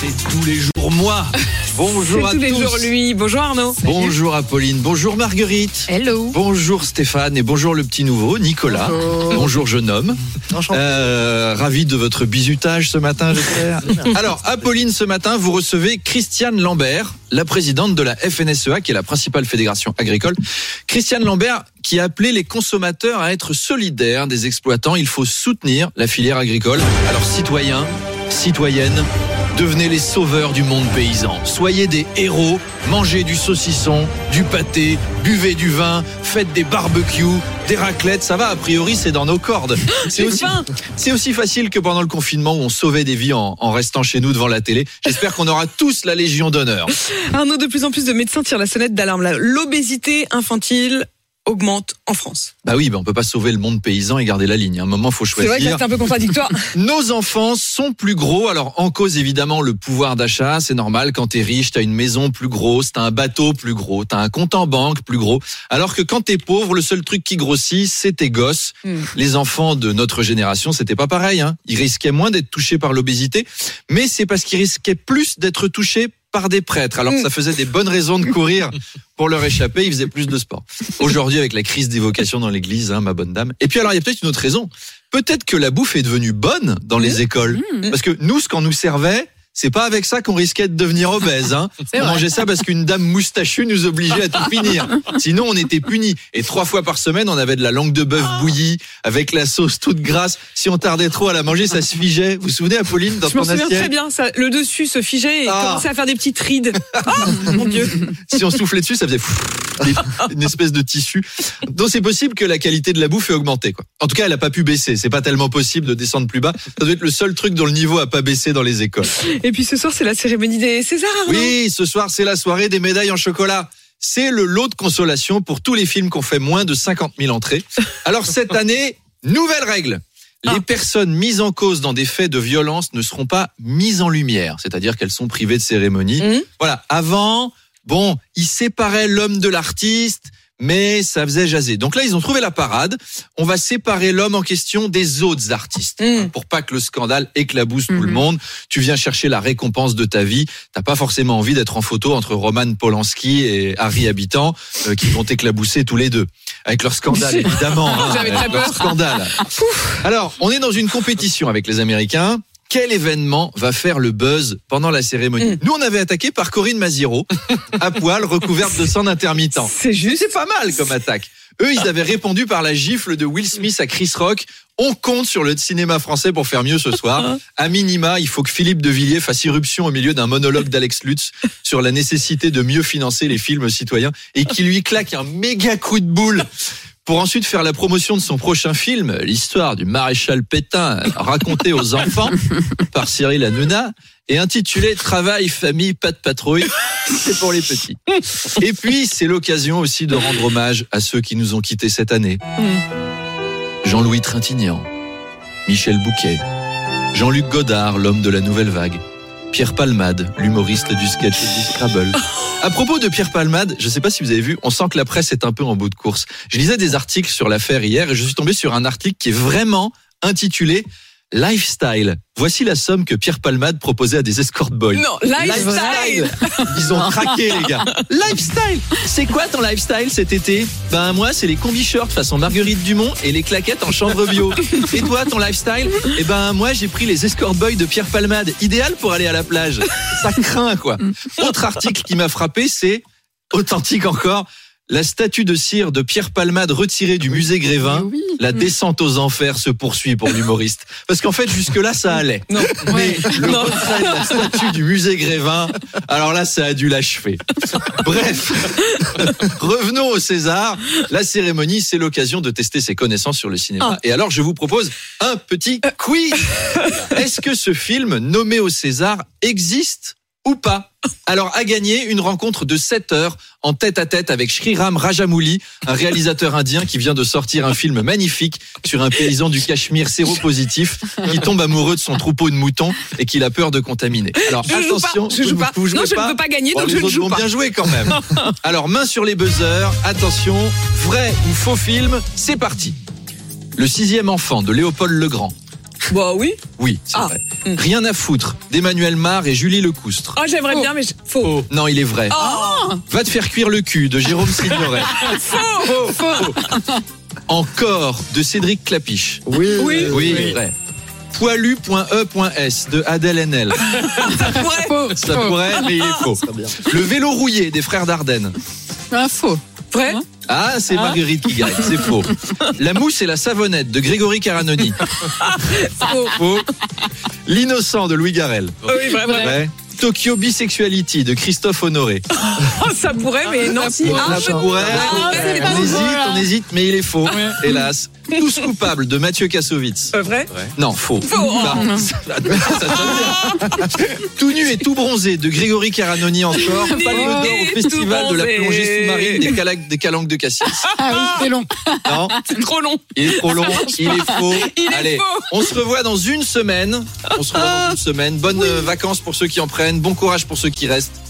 C'est tous les jours moi. Bonjour à tous les tous. jours lui. Bonjour Arnaud. Bonjour Apolline, bonjour Marguerite. Hello. Bonjour Stéphane et bonjour le petit nouveau Nicolas. Bonjour jeune homme. Euh, ravi de votre bisutage ce matin, j'espère. Alors Apolline, ce matin, vous recevez Christiane Lambert, la présidente de la FNSEA, qui est la principale fédération agricole. Christiane Lambert, qui a appelé les consommateurs à être solidaires des exploitants. Il faut soutenir la filière agricole. Alors citoyens, citoyennes, devenez les sauveurs du monde paysan. Soyez des héros, mangez du saucisson, du pâté, buvez du vin, faites des barbecues, des raclettes, ça va, a priori c'est dans nos cordes. C'est aussi, faim. c'est aussi facile que pendant le confinement où on sauvait des vies en, en restant chez nous devant la télé. J'espère qu'on aura tous la Légion d'honneur. Arnaud, de plus en plus de médecins tirent la sonnette d'alarme. L'obésité infantile augmente en France. Bah oui, bah on peut pas sauver le monde paysan et garder la ligne. À un moment, faut C'est vrai que choisir. c'est un peu contradictoire. Nos enfants sont plus gros. Alors, en cause, évidemment, le pouvoir d'achat. C'est normal. Quand t'es riche, t'as une maison plus grosse, t'as un bateau plus gros, t'as un compte en banque plus gros. Alors que quand t'es pauvre, le seul truc qui grossit, c'est tes gosses. Hmm. Les enfants de notre génération, c'était pas pareil. Hein. Ils risquaient moins d'être touchés par l'obésité, mais c'est parce qu'ils risquaient plus d'être touchés par des prêtres. Alors que ça faisait des bonnes raisons de courir pour leur échapper. Ils faisaient plus de sport. Aujourd'hui, avec la crise des vocations dans l'église, hein, ma bonne dame. Et puis alors, il y a peut-être une autre raison. Peut-être que la bouffe est devenue bonne dans les écoles. Parce que nous, ce qu'on nous servait, c'est pas avec ça qu'on risquait de devenir obèse. Hein. On mangeait ça parce qu'une dame moustachue nous obligeait à tout finir. Sinon, on était punis. Et trois fois par semaine, on avait de la langue de bœuf bouillie avec la sauce toute grasse. Si on tardait trop à la manger, ça se figeait. Vous vous souvenez, Apolline, dans Je ton souviens très assiette bien. Ça, le dessus se figeait et Ah. commençait à faire des petites rides. Ah, mon Dieu. Si on soufflait dessus, ça faisait une espèce de tissu. Donc c'est possible que la qualité de la bouffe ait augmenté. Quoi. En tout cas, elle a pas pu baisser. C'est pas tellement possible de descendre plus bas. Ça doit être le seul truc dont le niveau a pas baissé dans les écoles. Et puis ce soir, c'est la cérémonie des Césars, Arnaud. Oui, ce soir, c'est la soirée des médailles en chocolat. C'est le lot de consolation pour tous les films qui ont fait moins de 50 000 entrées. Alors cette année, nouvelle règle. Les Ah. personnes mises en cause dans des faits de violence ne seront pas mises en lumière, c'est-à-dire qu'elles sont privées de cérémonie. Mhm. Voilà, avant, bon, ils séparaient l'homme de l'artiste, mais ça faisait jaser. Donc là, ils ont trouvé la parade. On va séparer l'homme en question des autres artistes Mhm. pour pas que le scandale éclabousse tout le Mhm. monde. Tu viens chercher la récompense de ta vie. T'as pas forcément envie d'être en photo entre Roman Polanski et Harry Habitant euh, qui vont t'éclabousser tous les deux. Avec leur scandale, évidemment. hein, J'avais avec très leur peur. scandale. Alors, on est dans une compétition avec les Américains. Quel événement va faire le buzz pendant la cérémonie Mm. Nous, on avait attaqué par Corinne Maziro, à poil, recouverte de sang intermittent. C'est juste. C'est pas mal comme attaque. Eux, ils avaient répondu par la gifle de Will Smith à Chris Rock. On compte sur le cinéma français pour faire mieux ce soir. À minima, il faut que Philippe de Villiers fasse irruption au milieu d'un monologue d'Alex Lutz sur la nécessité de mieux financer les films citoyens et qui lui claque un méga coup de boule pour ensuite faire la promotion de son prochain film, l'histoire du maréchal Pétain racontée aux enfants par Cyril Hanouna et intitulé Travail, famille, pas de patrouille. C'est pour les petits. Et puis, c'est l'occasion aussi de rendre hommage à ceux qui nous ont quittés cette année. Jean-Louis Trintignant, Michel Bouquet, Jean-Luc Godard, l'homme de la nouvelle vague, Pierre Palmade, l'humoriste du sketch et du Scrabble. À propos de Pierre Palmade, je ne sais pas si vous avez vu, on sent que la presse est un peu en bout de course. Je lisais des articles sur l'affaire hier et je suis tombé sur un article qui est vraiment intitulé Lifestyle. Voici la somme que Pierre Palmade proposait à des escort boys. Non, lifestyle. Ils ont craqué, les gars. Lifestyle C'est quoi ton lifestyle cet été? Ben, moi, c'est les combi-shirts façon Marguerite Dumont et les claquettes en chanvre bio. Et toi, ton lifestyle? Eh ben, moi, j'ai pris les escort boys de Pierre Palmade. Idéal pour aller à la plage. Ça craint, quoi. Autre article qui m'a frappé, c'est authentique encore. La statue de cire de Pierre Palmade retirée du musée Grévin. Oui. La descente aux enfers se poursuit pour l'humoriste. Parce qu'en fait, jusque-là, ça allait. Non. Mais le Non. retrait de la statue du musée Grévin, alors là, ça a dû l'achever. Bref, revenons au César. La cérémonie, c'est l'occasion de tester ses connaissances sur le cinéma. Ah. Et alors, je vous propose un petit quiz. Est-ce que ce film nommé au César existe? Ou pas Alors, à gagner une rencontre de 7 heures en tête-à-tête avec Sriram Rajamouli, un réalisateur indien qui vient de sortir un film magnifique sur un paysan du Cachemire séropositif qui tombe amoureux de son troupeau de moutons et qu'il a peur de contaminer. Alors, Je joue attention, pas. Je joue vous- pas. vous jouez non, je ne peux pas gagner, Bon, donc les je ne joue vont pas. bien jouer quand même. Alors, main sur les buzzers. Attention, vrai ou faux film, c'est parti. Le sixième enfant de Léopold Legrand. Bah oui. Oui, c'est Ah. vrai. Hmm. Rien à foutre d'Emmanuel Mar et Julie Lecoustre. Oh, j'aimerais bien, mais je- faux. Non, il est vrai. Oh, Va te faire cuire le cul de Jérôme Signoret. faux. Faux. Encore de Cédric Clapiche. Oui. Oui. Oui, vrai. Poilu.e.s de Adèle Haenel. Ça pourrait. Faux. Ça pourrait, mais il est faux. Le vélo rouillé des frères Dardenne. Ah, faux. Vrai. Ah, c'est Marguerite qui gagne, c'est faux. La mousse et la savonnette de Grégory Caranoni. Faux. Faux. L'innocent de Louis Garrel. Oh oui, vrai, vrai. Vrai. Tokyo Bisexuality de Christophe Honoré. Oh, ça pourrait, mais non. ça pourrait. Ah, Ça pourrait. Ah, c'est pas on hésite, on hésite, mais il est faux. Hélas. Tous coupables de Mathieu Kassovitz. Euh, vrai. Non, faux. Faux. Bah, ça, ça sonne bien. tout nu et tout bronzé de Grégory Caranoni encore. Palme d'or au festival de la plongée sous-marine des, calac- des calanques de Cassis. Ah oui, c'est long. Non, C'est trop long. il est trop long, il est faux. Il est Allez, faux. on se revoit dans une semaine. On se revoit dans une semaine. Bonnes vacances pour ceux qui en prennent. Bon courage pour ceux qui restent.